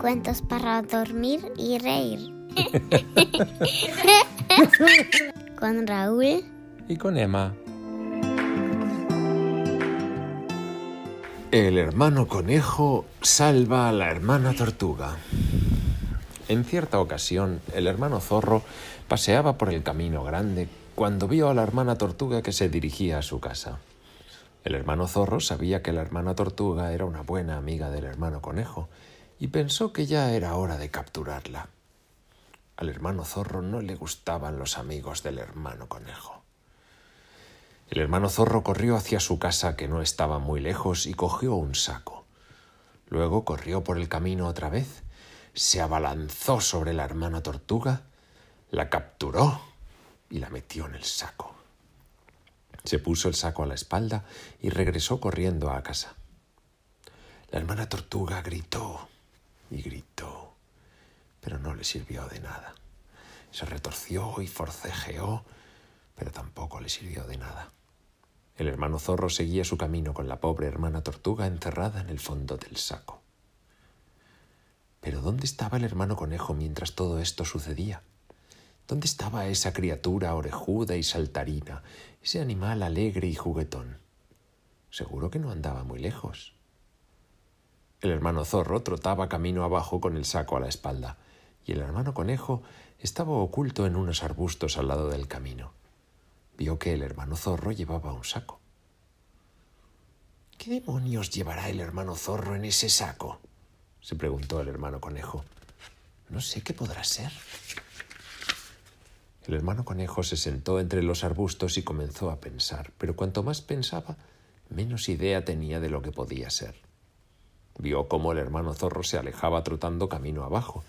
Cuentos para dormir y reír. con Raúl y con Emma. El hermano conejo salva a la hermana tortuga. En cierta ocasión, el hermano zorro paseaba por el camino grande cuando vio a la hermana tortuga que se dirigía a su casa. El hermano zorro sabía que la hermana tortuga era una buena amiga del hermano conejo y pensó que ya era hora de capturarla. Al hermano zorro no le gustaban los amigos del hermano conejo. El hermano zorro corrió hacia su casa, que no estaba muy lejos, y cogió un saco. Luego corrió por el camino otra vez, se abalanzó sobre la hermana tortuga, la capturó y la metió en el saco. Se puso el saco a la espalda y regresó corriendo a casa. La hermana tortuga gritó y gritó, pero no le sirvió de nada. Se retorció y forcejeó, pero tampoco le sirvió de nada. El hermano zorro seguía su camino con la pobre hermana tortuga encerrada en el fondo del saco. Pero ¿dónde estaba el hermano conejo mientras todo esto sucedía? ¿Dónde estaba esa criatura orejuda y saltarina, ese animal alegre y juguetón? Seguro que no andaba muy lejos. El hermano zorro trotaba camino abajo con el saco a la espalda, y el hermano conejo estaba oculto en unos arbustos al lado del camino vio que el hermano zorro llevaba un saco. ¿Qué demonios llevará el hermano zorro en ese saco? se preguntó el hermano conejo. No sé qué podrá ser. El hermano conejo se sentó entre los arbustos y comenzó a pensar, pero cuanto más pensaba, menos idea tenía de lo que podía ser. Vio cómo el hermano zorro se alejaba trotando camino abajo,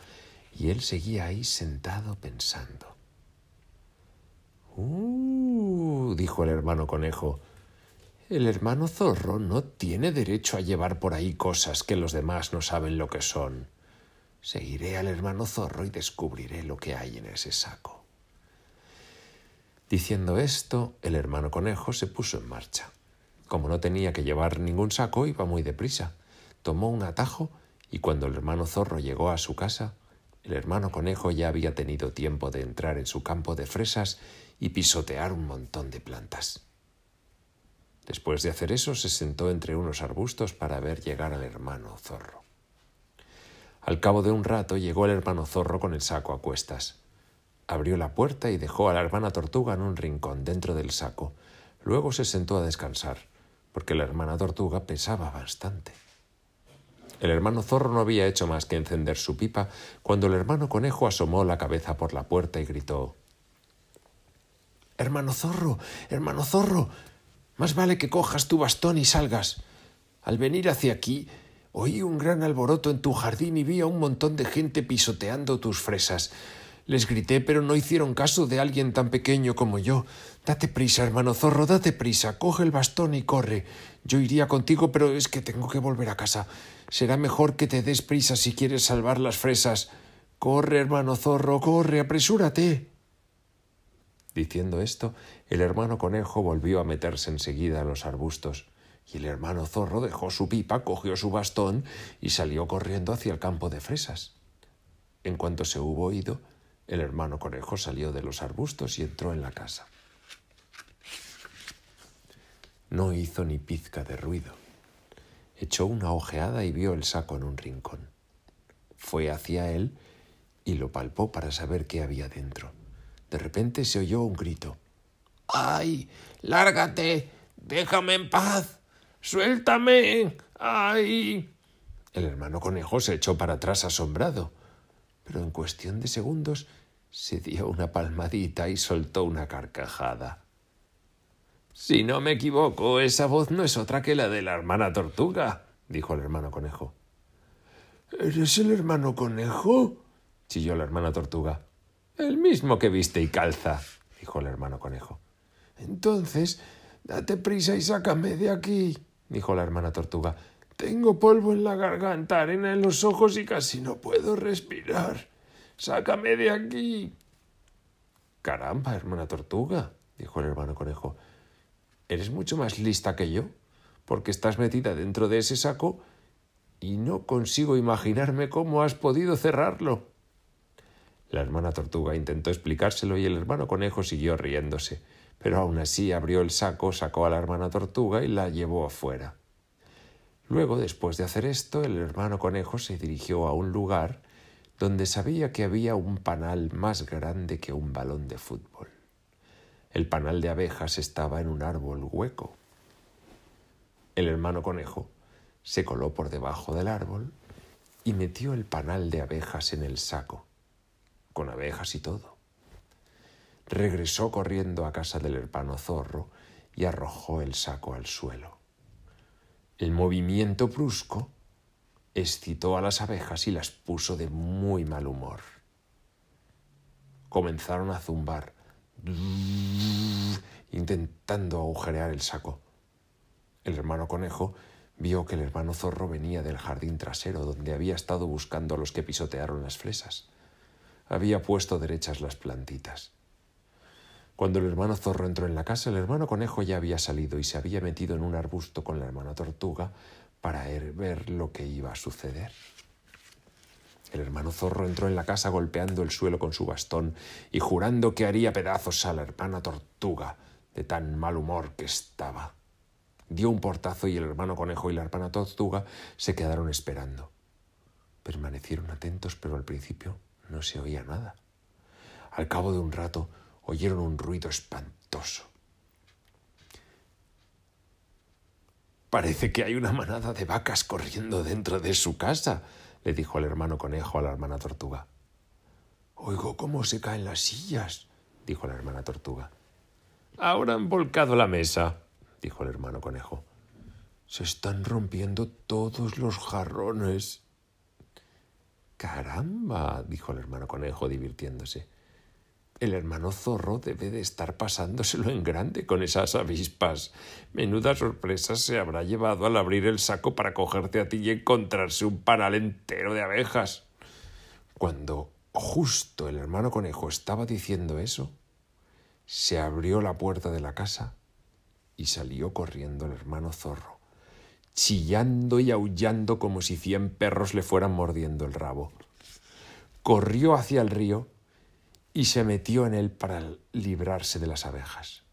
y él seguía ahí sentado pensando. Uh, dijo el hermano conejo. El hermano zorro no tiene derecho a llevar por ahí cosas que los demás no saben lo que son. Seguiré al hermano zorro y descubriré lo que hay en ese saco. Diciendo esto, el hermano conejo se puso en marcha. Como no tenía que llevar ningún saco, iba muy deprisa. Tomó un atajo y cuando el hermano zorro llegó a su casa, el hermano conejo ya había tenido tiempo de entrar en su campo de fresas y pisotear un montón de plantas. Después de hacer eso, se sentó entre unos arbustos para ver llegar al hermano zorro. Al cabo de un rato llegó el hermano zorro con el saco a cuestas. Abrió la puerta y dejó a la hermana tortuga en un rincón dentro del saco. Luego se sentó a descansar, porque la hermana tortuga pesaba bastante. El hermano zorro no había hecho más que encender su pipa cuando el hermano conejo asomó la cabeza por la puerta y gritó Hermano zorro, hermano zorro, más vale que cojas tu bastón y salgas. Al venir hacia aquí, oí un gran alboroto en tu jardín y vi a un montón de gente pisoteando tus fresas. Les grité, pero no hicieron caso de alguien tan pequeño como yo. Date prisa, hermano zorro, date prisa, coge el bastón y corre. Yo iría contigo, pero es que tengo que volver a casa. Será mejor que te des prisa si quieres salvar las fresas. Corre, hermano zorro, corre, apresúrate. Diciendo esto, el hermano conejo volvió a meterse enseguida en los arbustos, y el hermano zorro dejó su pipa, cogió su bastón y salió corriendo hacia el campo de fresas. En cuanto se hubo ido, el hermano conejo salió de los arbustos y entró en la casa. No hizo ni pizca de ruido. Echó una ojeada y vio el saco en un rincón. Fue hacia él y lo palpó para saber qué había dentro. De repente se oyó un grito. ¡Ay! ¡Lárgate! ¡Déjame en paz! ¡Suéltame! ¡Ay! El hermano conejo se echó para atrás asombrado, pero en cuestión de segundos se dio una palmadita y soltó una carcajada. Si no me equivoco, esa voz no es otra que la de la hermana tortuga, dijo el hermano conejo. ¿Eres el hermano conejo? chilló la hermana tortuga. El mismo que viste y calza, dijo el hermano conejo. Entonces, date prisa y sácame de aquí, dijo la hermana tortuga. Tengo polvo en la garganta, arena en los ojos y casi no puedo respirar. Sácame de aquí. Caramba, hermana tortuga, dijo el hermano conejo. Eres mucho más lista que yo, porque estás metida dentro de ese saco y no consigo imaginarme cómo has podido cerrarlo. La hermana tortuga intentó explicárselo y el hermano conejo siguió riéndose, pero aún así abrió el saco, sacó a la hermana tortuga y la llevó afuera. Luego, después de hacer esto, el hermano conejo se dirigió a un lugar donde sabía que había un panal más grande que un balón de fútbol. El panal de abejas estaba en un árbol hueco. El hermano conejo se coló por debajo del árbol y metió el panal de abejas en el saco, con abejas y todo. Regresó corriendo a casa del hermano zorro y arrojó el saco al suelo. El movimiento brusco excitó a las abejas y las puso de muy mal humor. Comenzaron a zumbar, intentando agujerear el saco. El hermano conejo vio que el hermano zorro venía del jardín trasero donde había estado buscando a los que pisotearon las fresas. Había puesto derechas las plantitas. Cuando el hermano zorro entró en la casa, el hermano conejo ya había salido y se había metido en un arbusto con la hermana tortuga para ver lo que iba a suceder. El hermano zorro entró en la casa golpeando el suelo con su bastón y jurando que haría pedazos a la hermana tortuga de tan mal humor que estaba. Dio un portazo y el hermano conejo y la hermana tortuga se quedaron esperando. Permanecieron atentos, pero al principio no se oía nada. Al cabo de un rato, oyeron un ruido espantoso. Parece que hay una manada de vacas corriendo dentro de su casa, le dijo el hermano conejo a la hermana tortuga. Oigo cómo se caen las sillas, dijo la hermana tortuga. Ahora han volcado la mesa, dijo el hermano conejo. Se están rompiendo todos los jarrones. Caramba, dijo el hermano conejo divirtiéndose. El hermano zorro debe de estar pasándoselo en grande con esas avispas. Menuda sorpresa se habrá llevado al abrir el saco para cogerte a ti y encontrarse un panal entero de abejas. Cuando justo el hermano conejo estaba diciendo eso, se abrió la puerta de la casa y salió corriendo el hermano zorro, chillando y aullando como si cien perros le fueran mordiendo el rabo. Corrió hacia el río y se metió en él para librarse de las abejas.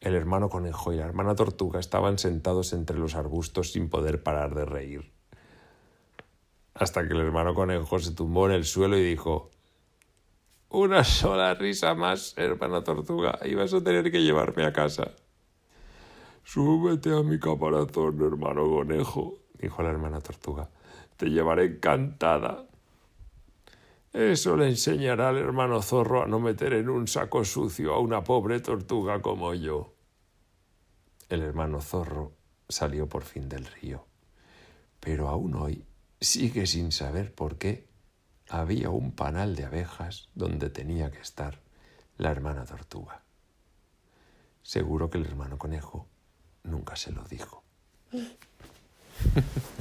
El hermano conejo y la hermana tortuga estaban sentados entre los arbustos sin poder parar de reír. Hasta que el hermano conejo se tumbó en el suelo y dijo Una sola risa más, hermana tortuga, y vas a tener que llevarme a casa. Súbete a mi caparazón, hermano conejo, dijo la hermana tortuga. Te llevaré encantada. Eso le enseñará al hermano zorro a no meter en un saco sucio a una pobre tortuga como yo. El hermano zorro salió por fin del río, pero aún hoy sigue sin saber por qué había un panal de abejas donde tenía que estar la hermana tortuga. Seguro que el hermano conejo nunca se lo dijo.